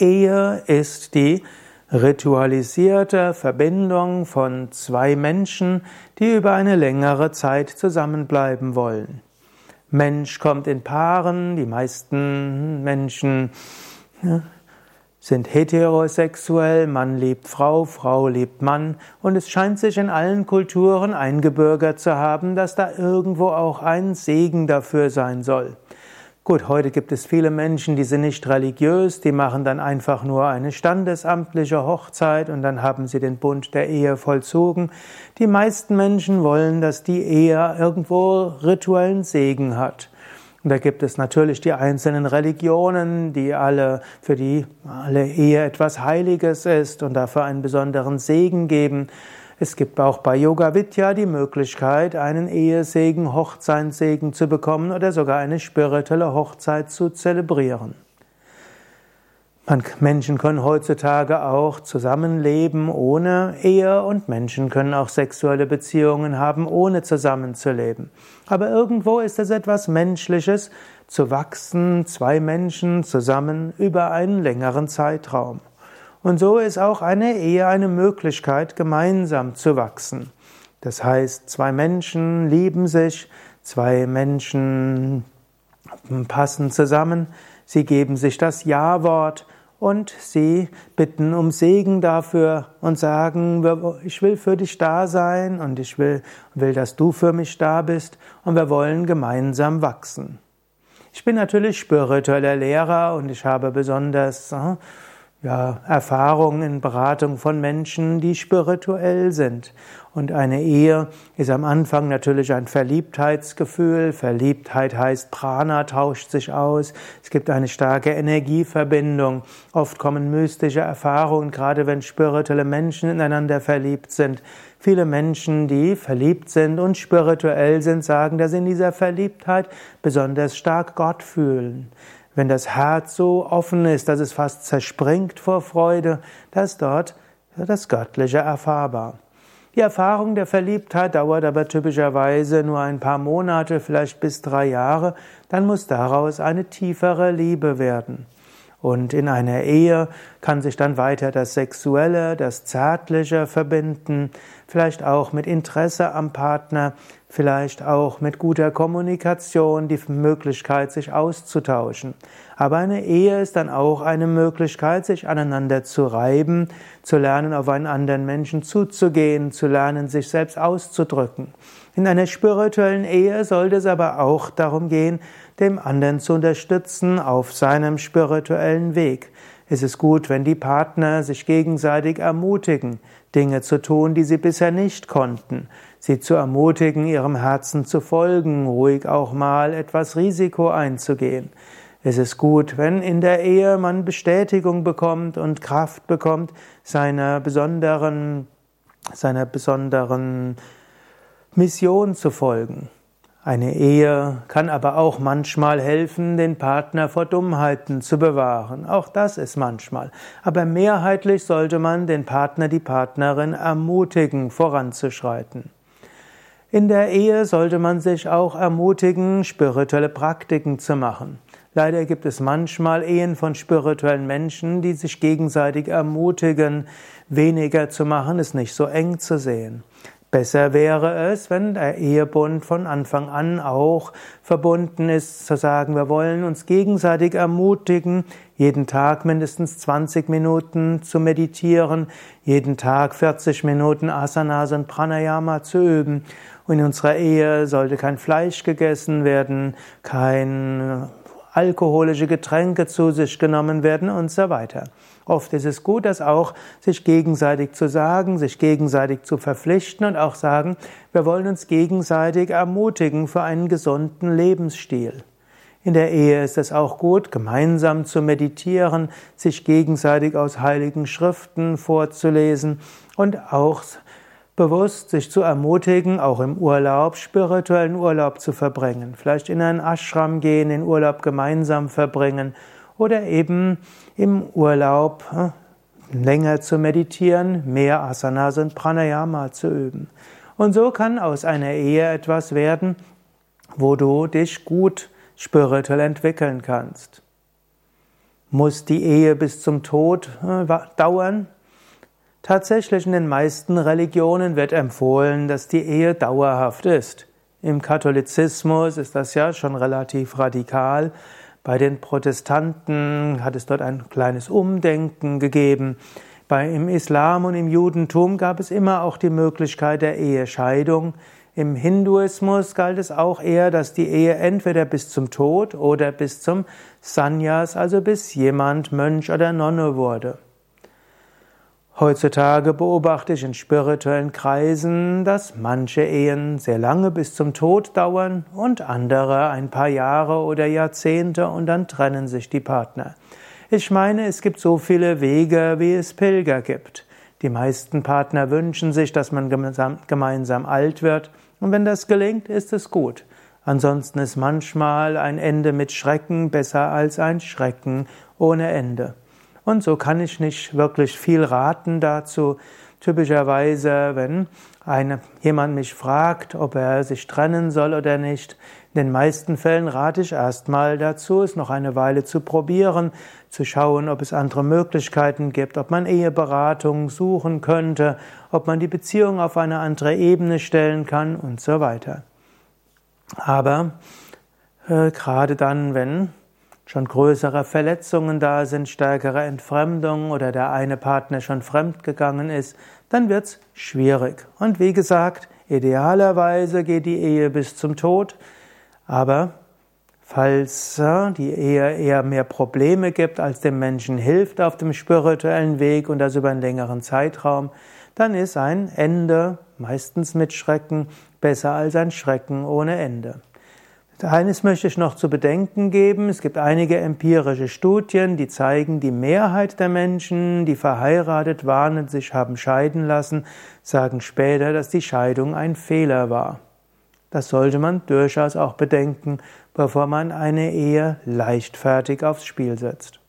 Ehe ist die ritualisierte Verbindung von zwei Menschen, die über eine längere Zeit zusammenbleiben wollen. Mensch kommt in Paaren, die meisten Menschen sind heterosexuell, Mann liebt Frau, Frau liebt Mann und es scheint sich in allen Kulturen eingebürgert zu haben, dass da irgendwo auch ein Segen dafür sein soll. Gut, heute gibt es viele Menschen, die sind nicht religiös, die machen dann einfach nur eine standesamtliche Hochzeit und dann haben sie den Bund der Ehe vollzogen. Die meisten Menschen wollen, dass die Ehe irgendwo rituellen Segen hat. Und da gibt es natürlich die einzelnen Religionen, die alle, für die alle Ehe etwas Heiliges ist und dafür einen besonderen Segen geben. Es gibt auch bei Yoga Vidya die Möglichkeit, einen Ehesegen, Hochzeitssegen zu bekommen oder sogar eine spirituelle Hochzeit zu zelebrieren. Menschen können heutzutage auch zusammenleben ohne Ehe und Menschen können auch sexuelle Beziehungen haben, ohne zusammenzuleben. Aber irgendwo ist es etwas Menschliches, zu wachsen, zwei Menschen zusammen über einen längeren Zeitraum. Und so ist auch eine Ehe eine Möglichkeit, gemeinsam zu wachsen. Das heißt, zwei Menschen lieben sich, zwei Menschen passen zusammen, sie geben sich das Ja-Wort und sie bitten um Segen dafür und sagen, ich will für dich da sein und ich will, will, dass du für mich da bist und wir wollen gemeinsam wachsen. Ich bin natürlich spiritueller Lehrer und ich habe besonders äh, ja, Erfahrungen in Beratung von Menschen, die spirituell sind. Und eine Ehe ist am Anfang natürlich ein Verliebtheitsgefühl. Verliebtheit heißt, Prana tauscht sich aus. Es gibt eine starke Energieverbindung. Oft kommen mystische Erfahrungen, gerade wenn spirituelle Menschen ineinander verliebt sind. Viele Menschen, die verliebt sind und spirituell sind, sagen, dass sie in dieser Verliebtheit besonders stark Gott fühlen. Wenn das Herz so offen ist, dass es fast zerspringt vor Freude, da ist dort das Göttliche erfahrbar. Die Erfahrung der Verliebtheit dauert aber typischerweise nur ein paar Monate, vielleicht bis drei Jahre, dann muss daraus eine tiefere Liebe werden. Und in einer Ehe kann sich dann weiter das Sexuelle, das Zärtliche verbinden, vielleicht auch mit Interesse am Partner, vielleicht auch mit guter Kommunikation, die Möglichkeit, sich auszutauschen. Aber eine Ehe ist dann auch eine Möglichkeit, sich aneinander zu reiben, zu lernen, auf einen anderen Menschen zuzugehen, zu lernen, sich selbst auszudrücken. In einer spirituellen Ehe sollte es aber auch darum gehen, dem anderen zu unterstützen auf seinem spirituellen Weg. Es ist gut, wenn die Partner sich gegenseitig ermutigen, Dinge zu tun, die sie bisher nicht konnten, sie zu ermutigen, ihrem Herzen zu folgen, ruhig auch mal etwas Risiko einzugehen. Es ist gut, wenn in der Ehe man Bestätigung bekommt und Kraft bekommt, seiner besonderen, seiner besonderen Mission zu folgen. Eine Ehe kann aber auch manchmal helfen, den Partner vor Dummheiten zu bewahren. Auch das ist manchmal. Aber mehrheitlich sollte man den Partner, die Partnerin ermutigen, voranzuschreiten. In der Ehe sollte man sich auch ermutigen, spirituelle Praktiken zu machen. Leider gibt es manchmal Ehen von spirituellen Menschen, die sich gegenseitig ermutigen, weniger zu machen, es nicht so eng zu sehen. Besser wäre es, wenn der Ehebund von Anfang an auch verbunden ist, zu sagen, wir wollen uns gegenseitig ermutigen, jeden Tag mindestens 20 Minuten zu meditieren, jeden Tag 40 Minuten Asanas und Pranayama zu üben. Und in unserer Ehe sollte kein Fleisch gegessen werden, kein alkoholische Getränke zu sich genommen werden und so weiter. Oft ist es gut, das auch sich gegenseitig zu sagen, sich gegenseitig zu verpflichten und auch sagen, wir wollen uns gegenseitig ermutigen für einen gesunden Lebensstil. In der Ehe ist es auch gut, gemeinsam zu meditieren, sich gegenseitig aus heiligen Schriften vorzulesen und auch bewusst sich zu ermutigen, auch im Urlaub spirituellen Urlaub zu verbringen. Vielleicht in einen Ashram gehen, den Urlaub gemeinsam verbringen oder eben im Urlaub äh, länger zu meditieren, mehr Asanas und Pranayama zu üben. Und so kann aus einer Ehe etwas werden, wo du dich gut spirituell entwickeln kannst. Muss die Ehe bis zum Tod äh, dauern? Tatsächlich in den meisten Religionen wird empfohlen, dass die Ehe dauerhaft ist. Im Katholizismus ist das ja schon relativ radikal. Bei den Protestanten hat es dort ein kleines Umdenken gegeben. Bei, Im Islam und im Judentum gab es immer auch die Möglichkeit der Ehescheidung. Im Hinduismus galt es auch eher, dass die Ehe entweder bis zum Tod oder bis zum Sannyas, also bis jemand Mönch oder Nonne wurde. Heutzutage beobachte ich in spirituellen Kreisen, dass manche Ehen sehr lange bis zum Tod dauern und andere ein paar Jahre oder Jahrzehnte und dann trennen sich die Partner. Ich meine, es gibt so viele Wege, wie es Pilger gibt. Die meisten Partner wünschen sich, dass man gemeinsam, alt wird und wenn das gelingt, ist es gut. Ansonsten ist manchmal ein Ende mit Schrecken besser als ein Schrecken ohne Ende. Und so kann ich nicht wirklich viel raten dazu. Typischerweise, wenn eine, jemand mich fragt, ob er sich trennen soll oder nicht, in den meisten Fällen rate ich erstmal dazu, es noch eine Weile zu probieren, zu schauen, ob es andere Möglichkeiten gibt, ob man Eheberatung suchen könnte, ob man die Beziehung auf eine andere Ebene stellen kann und so weiter. Aber äh, gerade dann, wenn schon größere Verletzungen da sind, stärkere Entfremdung oder der eine Partner schon fremdgegangen ist, dann wird's schwierig. Und wie gesagt, idealerweise geht die Ehe bis zum Tod, aber falls die Ehe eher mehr Probleme gibt, als dem Menschen hilft auf dem spirituellen Weg und das über einen längeren Zeitraum, dann ist ein Ende, meistens mit Schrecken, besser als ein Schrecken ohne Ende. Eines möchte ich noch zu bedenken geben. Es gibt einige empirische Studien, die zeigen, die Mehrheit der Menschen, die verheiratet waren und sich haben scheiden lassen, sagen später, dass die Scheidung ein Fehler war. Das sollte man durchaus auch bedenken, bevor man eine Ehe leichtfertig aufs Spiel setzt.